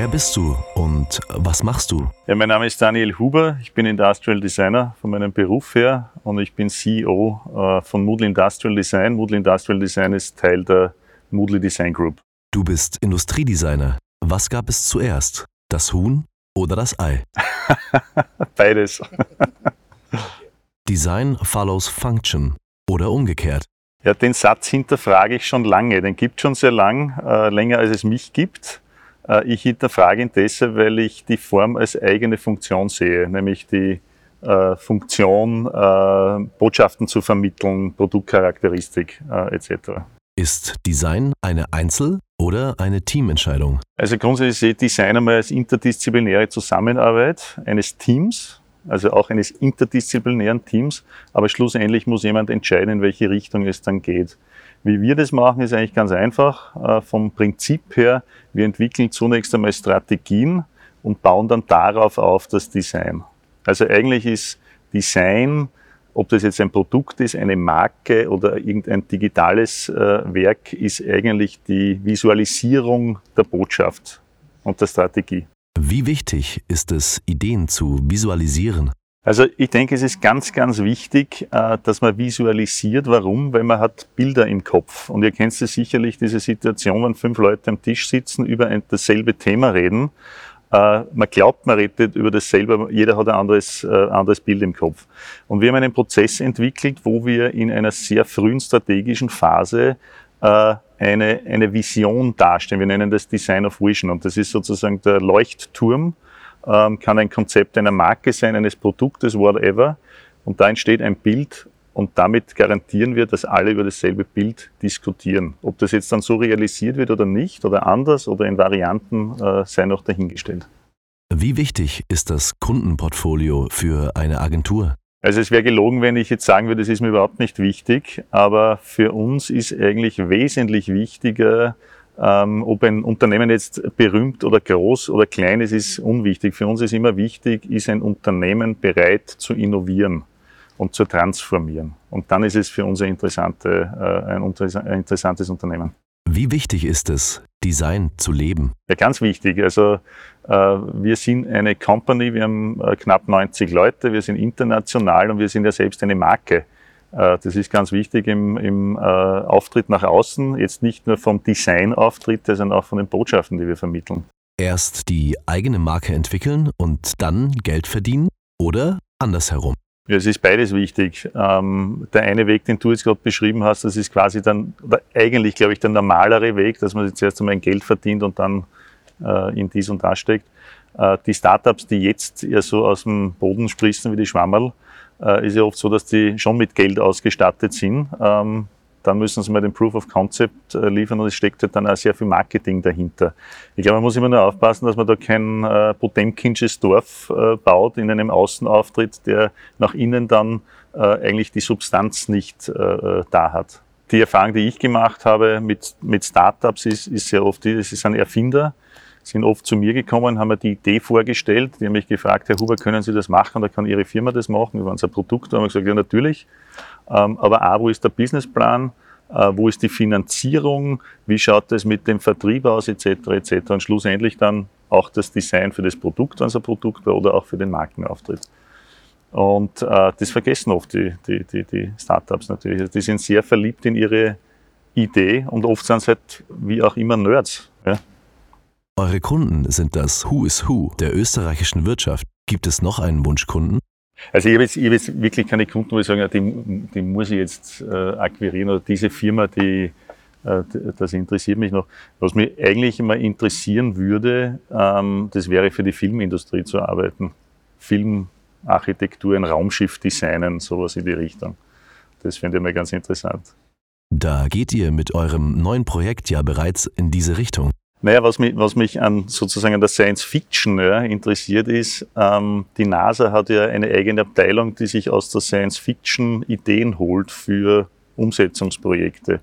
Wer bist du und was machst du? Ja, mein Name ist Daniel Huber. Ich bin Industrial Designer von meinem Beruf her und ich bin CEO äh, von Moodle Industrial Design. Moodle Industrial Design ist Teil der Moodle Design Group. Du bist Industriedesigner. Was gab es zuerst? Das Huhn oder das Ei? Beides. Design follows Function oder umgekehrt. Ja, den Satz hinterfrage ich schon lange. Den gibt es schon sehr lang, äh, länger als es mich gibt. Äh, ich hinterfrage ihn deshalb, weil ich die Form als eigene Funktion sehe, nämlich die äh, Funktion, äh, Botschaften zu vermitteln, Produktcharakteristik äh, etc. Ist Design eine Einzel- oder eine Teamentscheidung? Also grundsätzlich sehe ich Design einmal als interdisziplinäre Zusammenarbeit eines Teams, also auch eines interdisziplinären Teams, aber schlussendlich muss jemand entscheiden, in welche Richtung es dann geht. Wie wir das machen, ist eigentlich ganz einfach. Äh, vom Prinzip her, wir entwickeln zunächst einmal Strategien und bauen dann darauf auf das Design. Also eigentlich ist Design, ob das jetzt ein Produkt ist, eine Marke oder irgendein digitales äh, Werk, ist eigentlich die Visualisierung der Botschaft und der Strategie. Wie wichtig ist es, Ideen zu visualisieren? Also ich denke, es ist ganz, ganz wichtig, äh, dass man visualisiert. Warum? Weil man hat Bilder im Kopf. Und ihr kennt sicherlich, diese Situation, wenn fünf Leute am Tisch sitzen, über ein, dasselbe Thema reden. Äh, man glaubt, man redet über dasselbe, jeder hat ein anderes, äh, anderes Bild im Kopf. Und wir haben einen Prozess entwickelt, wo wir in einer sehr frühen strategischen Phase eine, eine Vision darstellen. Wir nennen das Design of Vision. Und das ist sozusagen der Leuchtturm, ähm, kann ein Konzept einer Marke sein, eines Produktes, whatever. Und da entsteht ein Bild und damit garantieren wir, dass alle über dasselbe Bild diskutieren. Ob das jetzt dann so realisiert wird oder nicht oder anders oder in Varianten äh, sei noch dahingestellt. Wie wichtig ist das Kundenportfolio für eine Agentur? Also es wäre gelogen, wenn ich jetzt sagen würde, das ist mir überhaupt nicht wichtig, aber für uns ist eigentlich wesentlich wichtiger, ähm, ob ein Unternehmen jetzt berühmt oder groß oder klein ist, ist unwichtig. Für uns ist immer wichtig, ist ein Unternehmen bereit zu innovieren und zu transformieren. Und dann ist es für uns ein, interessante, äh, ein interessantes Unternehmen. Wie wichtig ist es, Design zu leben? Ja, ganz wichtig. Also äh, wir sind eine Company, wir haben äh, knapp 90 Leute, wir sind international und wir sind ja selbst eine Marke. Äh, das ist ganz wichtig im, im äh, Auftritt nach außen, jetzt nicht nur vom Design-Auftritt, sondern auch von den Botschaften, die wir vermitteln. Erst die eigene Marke entwickeln und dann Geld verdienen oder andersherum? Ja, es ist beides wichtig. Ähm, der eine Weg, den du jetzt gerade beschrieben hast, das ist quasi dann, oder eigentlich glaube ich der normalere Weg, dass man jetzt erst einmal ein Geld verdient und dann äh, in dies und das steckt. Äh, die Startups, die jetzt ja so aus dem Boden sprießen wie die Schwammerl, äh, ist ja oft so, dass die schon mit Geld ausgestattet sind. Ähm, dann müssen sie mal den Proof of Concept äh, liefern und es steckt halt dann auch sehr viel Marketing dahinter. Ich glaube, man muss immer nur aufpassen, dass man da kein äh, Potemkinsches Dorf äh, baut in einem Außenauftritt, der nach innen dann äh, eigentlich die Substanz nicht äh, äh, da hat. Die Erfahrung, die ich gemacht habe mit, mit Startups, ist, ist sehr oft, die, sie sind Erfinder, sind oft zu mir gekommen, haben mir die Idee vorgestellt. Die haben mich gefragt, Herr Huber, können Sie das machen oder kann Ihre Firma das machen? Wir waren ein Produkt, da haben wir gesagt, ja natürlich. Ähm, aber auch, wo ist der Businessplan? Äh, wo ist die Finanzierung? Wie schaut es mit dem Vertrieb aus, etc., etc. Und schlussendlich dann auch das Design für das Produkt, wenn es ein Produkt war, oder auch für den Markenauftritt. Und äh, das vergessen oft die, die, die, die Startups natürlich. Also die sind sehr verliebt in ihre Idee und oft sind es halt wie auch immer Nerds. Eure Kunden sind das Who is Who der österreichischen Wirtschaft. Gibt es noch einen Wunschkunden? Also ich habe jetzt, ich habe jetzt wirklich keine Kunden, wo ich sage, die, die muss ich jetzt äh, akquirieren oder diese Firma, die, äh, das interessiert mich noch. Was mich eigentlich immer interessieren würde, ähm, das wäre für die Filmindustrie zu arbeiten. Filmarchitektur, ein Raumschiff designen, sowas in die Richtung. Das finde ich mal ganz interessant. Da geht ihr mit eurem neuen Projekt ja bereits in diese Richtung. Naja, was mich, was mich an sozusagen an der Science Fiction ja, interessiert ist, ähm, die NASA hat ja eine eigene Abteilung, die sich aus der Science Fiction Ideen holt für Umsetzungsprojekte.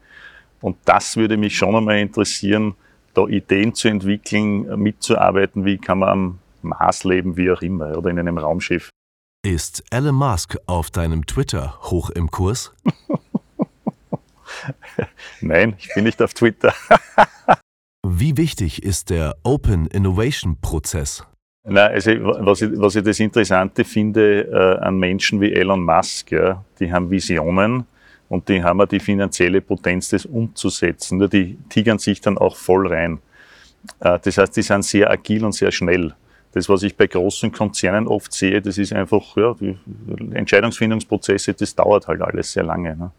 Und das würde mich schon einmal interessieren, da Ideen zu entwickeln, mitzuarbeiten, wie kann man am Mars leben, wie auch immer, oder in einem Raumschiff. Ist Elon Musk auf deinem Twitter hoch im Kurs? Nein, ich bin nicht auf Twitter. Wie wichtig ist der Open Innovation Prozess? Na, also was ich, was ich das Interessante finde äh, an Menschen wie Elon Musk, ja, die haben Visionen und die haben auch die finanzielle Potenz, das umzusetzen. Nur die tigern sich dann auch voll rein. Äh, das heißt, die sind sehr agil und sehr schnell. Das, was ich bei großen Konzernen oft sehe, das ist einfach, ja, Entscheidungsfindungsprozesse, das dauert halt alles sehr lange. Ne?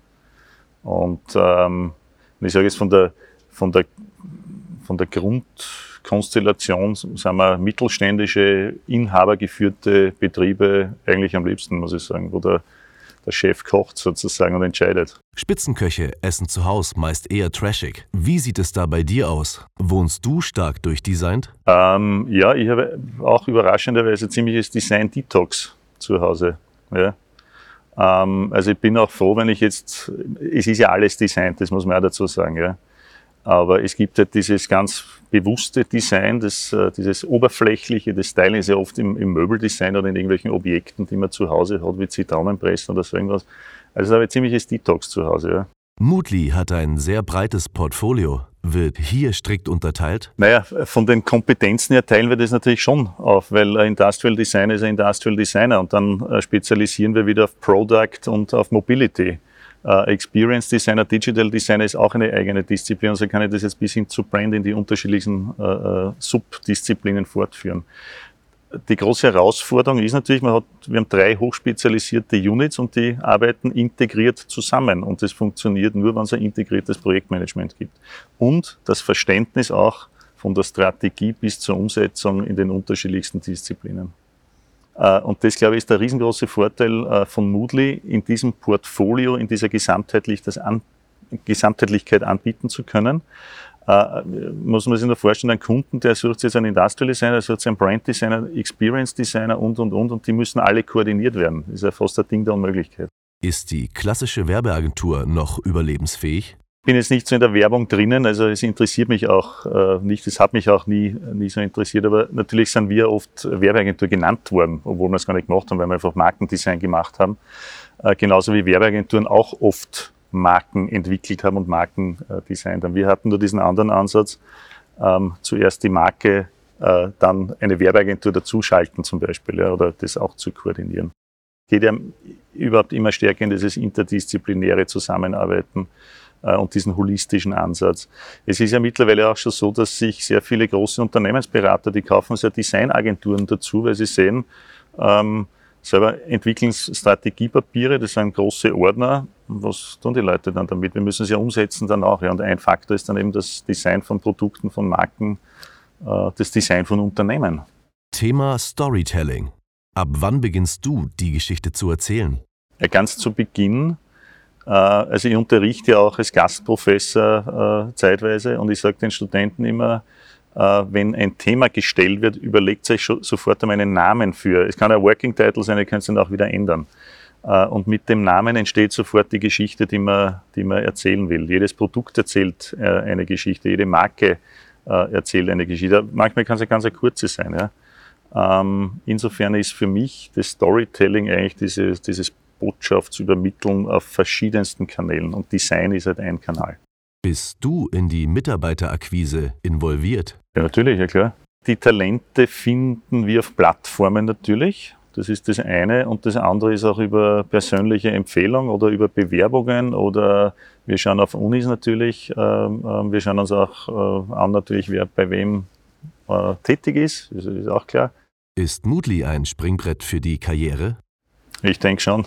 Und ähm, ich sage jetzt von der, von der, von der Grundkonstellation sind wir mittelständische, inhabergeführte Betriebe eigentlich am liebsten, muss ich sagen, wo der, der Chef kocht sozusagen und entscheidet. Spitzenköche essen zu Hause meist eher trashig. Wie sieht es da bei dir aus? Wohnst du stark durchdesignt? Ähm, ja, ich habe auch überraschenderweise ziemliches Design-Detox zu Hause. Ja. Ähm, also ich bin auch froh, wenn ich jetzt, es ist ja alles Design, das muss man auch dazu sagen. Ja. Aber es gibt halt dieses ganz bewusste Design, das, äh, dieses oberflächliche, das Styling ist ja oft im, im, Möbeldesign oder in irgendwelchen Objekten, die man zu Hause hat, wie Zitronenpressen oder so irgendwas. Also da habe ich ziemliches Detox zu Hause. Ja. Moodly hat ein sehr breites Portfolio. Wird hier strikt unterteilt? Naja, von den Kompetenzen her teilen wir das natürlich schon auf, weil Industrial Designer ist ein Industrial Designer und dann äh, spezialisieren wir wieder auf Product und auf Mobility. Uh, Experience Designer, Digital Designer ist auch eine eigene Disziplin, also kann ich das jetzt bis hin zu Brand in die unterschiedlichen uh, uh, Subdisziplinen fortführen. Die große Herausforderung ist natürlich, man hat, wir haben drei hochspezialisierte Units und die arbeiten integriert zusammen. Und das funktioniert nur, wenn es ein integriertes Projektmanagement gibt. Und das Verständnis auch von der Strategie bis zur Umsetzung in den unterschiedlichsten Disziplinen. Äh, und das, glaube ich, ist der riesengroße Vorteil äh, von Moodly, in diesem Portfolio, in dieser Gesamtheitlichkeit anbieten zu können. Uh, muss man sich nur vorstellen, ein Kunden, der sucht jetzt einen Industrial Designer, sucht einen Brand Designer, Experience Designer und, und, und, und die müssen alle koordiniert werden. Das ist ja fast ein Ding der Unmöglichkeit. Ist die klassische Werbeagentur noch überlebensfähig? Bin jetzt nicht so in der Werbung drinnen, also es interessiert mich auch äh, nicht, es hat mich auch nie, nie so interessiert, aber natürlich sind wir oft Werbeagentur genannt worden, obwohl wir es gar nicht gemacht haben, weil wir einfach Markendesign gemacht haben. Äh, genauso wie Werbeagenturen auch oft Marken entwickelt haben und Marken äh, designt haben. Wir hatten nur diesen anderen Ansatz, ähm, zuerst die Marke, äh, dann eine Werbeagentur dazuschalten zum Beispiel ja, oder das auch zu koordinieren. Geht ja überhaupt immer stärker in dieses interdisziplinäre Zusammenarbeiten und diesen holistischen Ansatz. Es ist ja mittlerweile auch schon so, dass sich sehr viele große Unternehmensberater, die kaufen sehr Designagenturen dazu, weil sie sehen, ähm, selber entwickeln Strategiepapiere, das sind große Ordner. Was tun die Leute dann damit? Wir müssen sie ja umsetzen dann auch. Ja. Und ein Faktor ist dann eben das Design von Produkten, von Marken, äh, das Design von Unternehmen. Thema Storytelling. Ab wann beginnst du, die Geschichte zu erzählen? Ja, ganz zu Beginn äh, also ich unterrichte ja auch als Gastprofessor äh, zeitweise und ich sage den Studenten immer, äh, wenn ein Thema gestellt wird, überlegt euch sofort einmal einen Namen für. Es kann ein Working Title sein, ihr könnt es dann auch wieder ändern. Und mit dem Namen entsteht sofort die Geschichte, die man, die man erzählen will. Jedes Produkt erzählt eine Geschichte, jede Marke erzählt eine Geschichte. Manchmal kann es eine ganz kurze sein. Ja. Ähm, insofern ist für mich das Storytelling eigentlich dieses, dieses Botschaft zu übermitteln auf verschiedensten Kanälen und Design ist halt ein Kanal. Bist du in die Mitarbeiterakquise involviert? Ja, natürlich, ja klar. Die Talente finden wir auf Plattformen natürlich. Das ist das eine. Und das andere ist auch über persönliche Empfehlung oder über Bewerbungen oder wir schauen auf Unis natürlich. Ähm, ähm, wir schauen uns auch äh, an natürlich, wer bei wem äh, tätig ist. Das ist auch klar. Ist Moodly ein Springbrett für die Karriere? Ich denke schon.